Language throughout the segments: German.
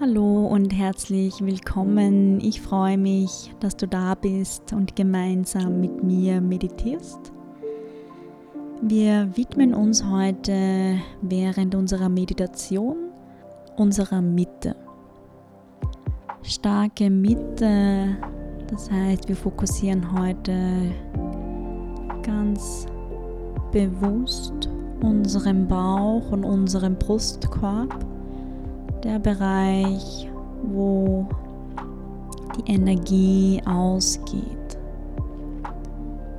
Hallo und herzlich willkommen. Ich freue mich, dass du da bist und gemeinsam mit mir meditierst. Wir widmen uns heute während unserer Meditation unserer Mitte. Starke Mitte, das heißt, wir fokussieren heute ganz bewusst unseren Bauch und unseren Brustkorb der Bereich, wo die Energie ausgeht.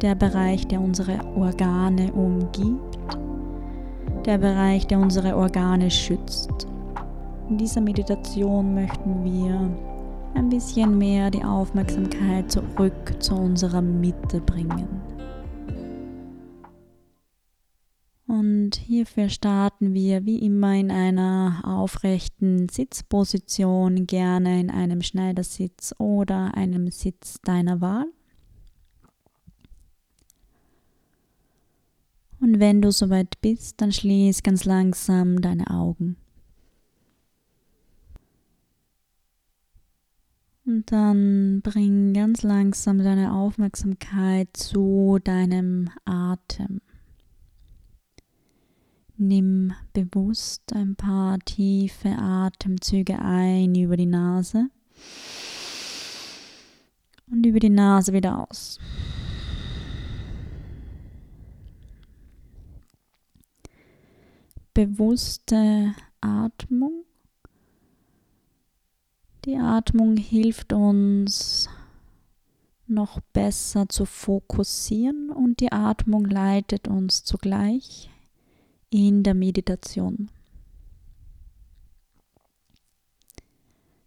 Der Bereich, der unsere Organe umgibt. Der Bereich, der unsere Organe schützt. In dieser Meditation möchten wir ein bisschen mehr die Aufmerksamkeit zurück zu unserer Mitte bringen. Und hierfür starten wir wie immer in einer aufrechten Sitzposition, gerne in einem Schneidersitz oder einem Sitz deiner Wahl. Und wenn du soweit bist, dann schließ ganz langsam deine Augen. Und dann bring ganz langsam deine Aufmerksamkeit zu deinem Atem. Nimm bewusst ein paar tiefe Atemzüge ein über die Nase und über die Nase wieder aus. Bewusste Atmung. Die Atmung hilft uns noch besser zu fokussieren und die Atmung leitet uns zugleich in der Meditation.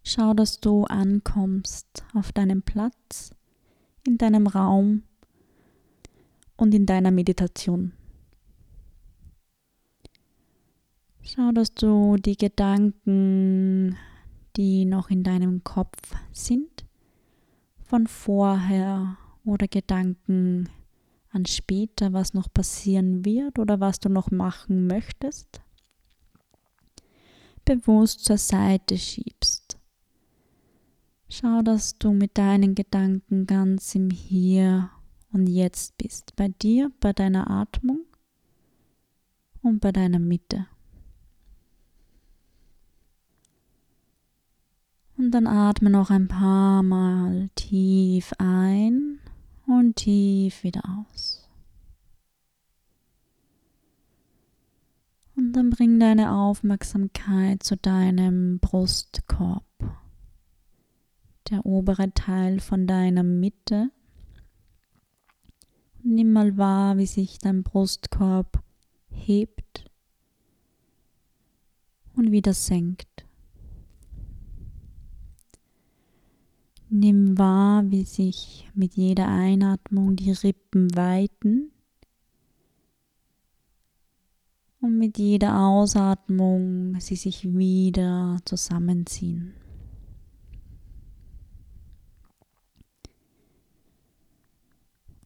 Schau, dass du ankommst auf deinem Platz, in deinem Raum und in deiner Meditation. Schau, dass du die Gedanken, die noch in deinem Kopf sind, von vorher oder Gedanken, an später, was noch passieren wird oder was du noch machen möchtest, bewusst zur Seite schiebst. Schau, dass du mit deinen Gedanken ganz im Hier und Jetzt bist, bei dir, bei deiner Atmung und bei deiner Mitte. Und dann atme noch ein paar Mal tief ein und tief wieder aus. Und dann bring deine Aufmerksamkeit zu deinem Brustkorb, der obere Teil von deiner Mitte. nimm mal wahr, wie sich dein Brustkorb hebt und wieder senkt. Nimm wahr, wie sich mit jeder Einatmung die Rippen weiten und mit jeder Ausatmung sie sich wieder zusammenziehen.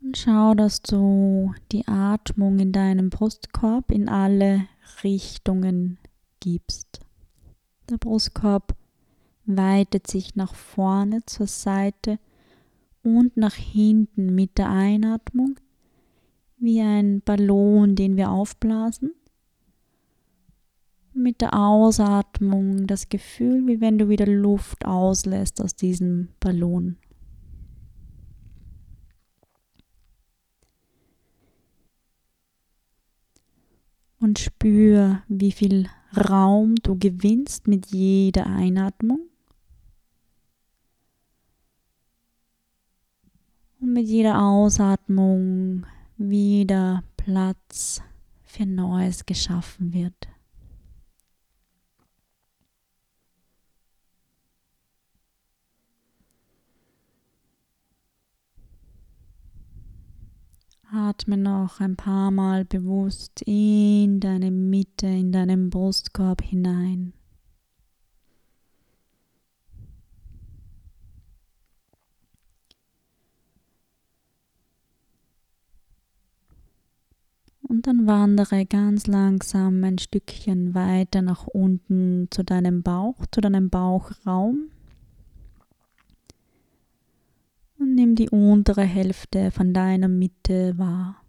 Und schau, dass du die Atmung in deinem Brustkorb in alle Richtungen gibst. Der Brustkorb weitet sich nach vorne zur Seite und nach hinten mit der Einatmung wie ein Ballon, den wir aufblasen. Mit der Ausatmung das Gefühl, wie wenn du wieder Luft auslässt aus diesem Ballon. Und spür, wie viel Raum du gewinnst mit jeder Einatmung mit jeder Ausatmung wieder Platz für Neues geschaffen wird. Atme noch ein paar Mal bewusst in deine Mitte, in deinen Brustkorb hinein. Und dann wandere ganz langsam ein Stückchen weiter nach unten zu deinem Bauch, zu deinem Bauchraum. Und nimm die untere Hälfte von deiner Mitte wahr.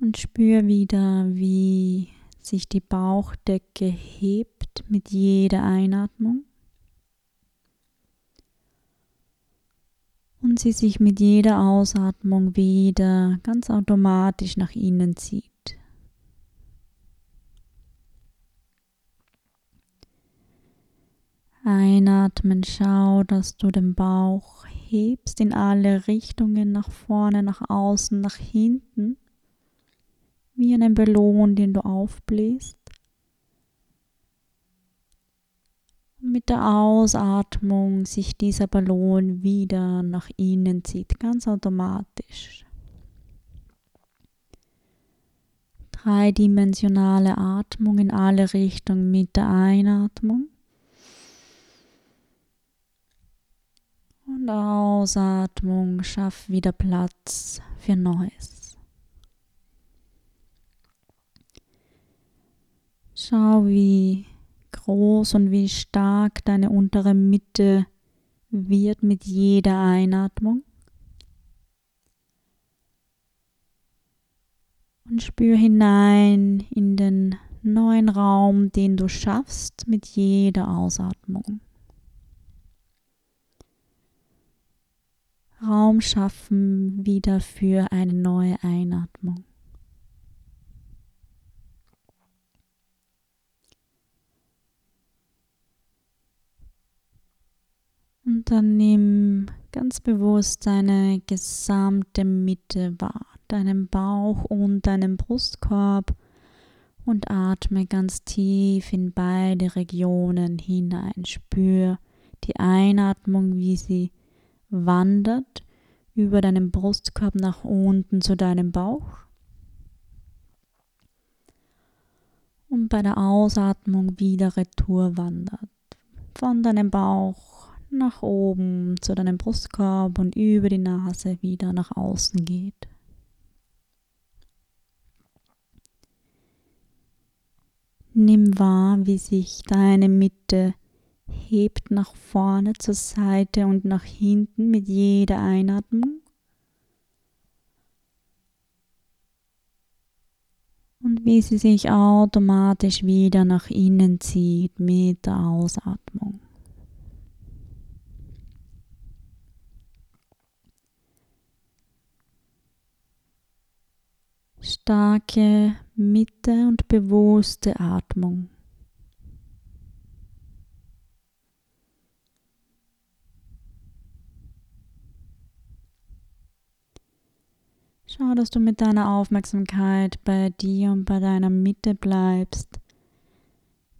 Und spür wieder, wie sich die Bauchdecke hebt mit jeder Einatmung und sie sich mit jeder Ausatmung wieder ganz automatisch nach innen zieht. Einatmen, schau, dass du den Bauch hebst in alle Richtungen, nach vorne, nach außen, nach hinten wie einen Ballon, den du aufbläst. Mit der Ausatmung sich dieser Ballon wieder nach innen zieht, ganz automatisch. Dreidimensionale Atmung in alle Richtungen mit der Einatmung. Und Ausatmung schafft wieder Platz für Neues. Schau, wie groß und wie stark deine untere Mitte wird mit jeder Einatmung. Und spür hinein in den neuen Raum, den du schaffst mit jeder Ausatmung. Raum schaffen wieder für eine neue Einatmung. Und dann nimm ganz bewusst deine gesamte Mitte wahr, deinen Bauch und deinen Brustkorb und atme ganz tief in beide Regionen hinein. Spür die Einatmung, wie sie wandert über deinen Brustkorb nach unten zu deinem Bauch. Und bei der Ausatmung wieder retour wandert. Von deinem Bauch nach oben zu deinem Brustkorb und über die Nase wieder nach außen geht. Nimm wahr, wie sich deine Mitte hebt nach vorne, zur Seite und nach hinten mit jeder Einatmung. Und wie sie sich automatisch wieder nach innen zieht mit der Ausatmung. Starke Mitte und bewusste Atmung. Schau, dass du mit deiner Aufmerksamkeit bei dir und bei deiner Mitte bleibst.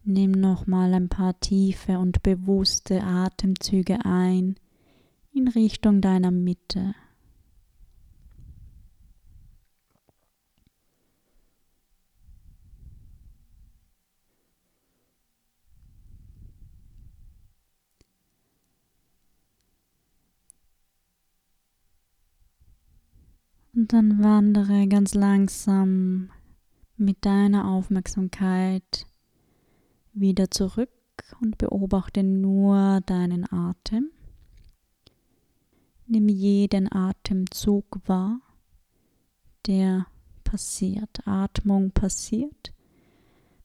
Nimm nochmal ein paar tiefe und bewusste Atemzüge ein in Richtung deiner Mitte. Und dann wandere ganz langsam mit deiner Aufmerksamkeit wieder zurück und beobachte nur deinen Atem. Nimm jeden Atemzug wahr, der passiert. Atmung passiert.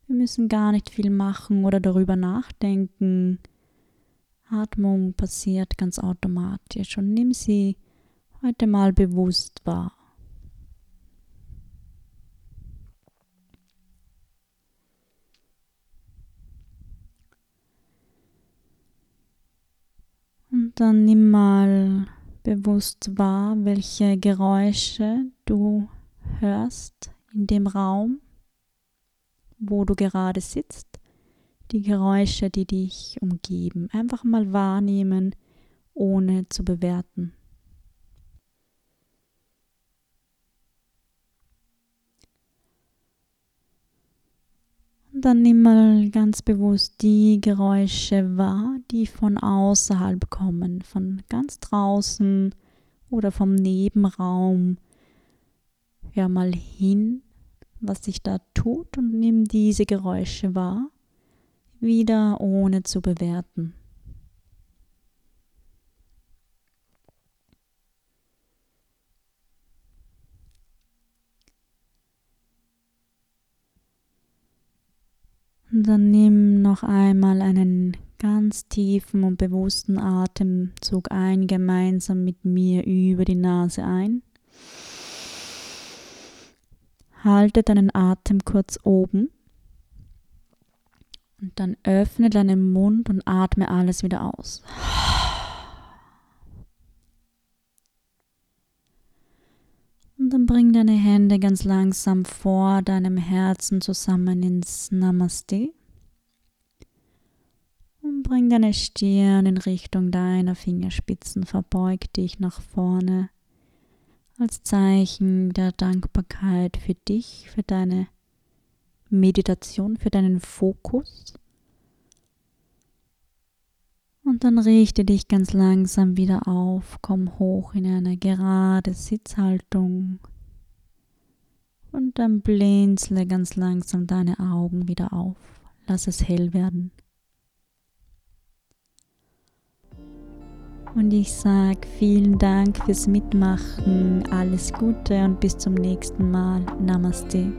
Wir müssen gar nicht viel machen oder darüber nachdenken. Atmung passiert ganz automatisch und nimm sie heute mal bewusst wahr. Dann nimm mal bewusst wahr, welche Geräusche du hörst in dem Raum, wo du gerade sitzt, die Geräusche, die dich umgeben. Einfach mal wahrnehmen, ohne zu bewerten. Dann nimm mal ganz bewusst die Geräusche wahr, die von außerhalb kommen, von ganz draußen oder vom Nebenraum. Hör mal hin, was sich da tut und nimm diese Geräusche wahr, wieder ohne zu bewerten. Dann nimm noch einmal einen ganz tiefen und bewussten Atemzug ein, gemeinsam mit mir über die Nase ein. Halte deinen Atem kurz oben und dann öffne deinen Mund und atme alles wieder aus. Und dann bring deine Hände ganz langsam vor deinem Herzen zusammen ins Namaste. Und bring deine Stirn in Richtung deiner Fingerspitzen, verbeug dich nach vorne als Zeichen der Dankbarkeit für dich, für deine Meditation, für deinen Fokus. Und dann richte dich ganz langsam wieder auf, komm hoch in eine gerade Sitzhaltung und dann blinzle ganz langsam deine Augen wieder auf. Lass es hell werden. Und ich sage vielen Dank fürs Mitmachen, alles Gute und bis zum nächsten Mal. Namaste.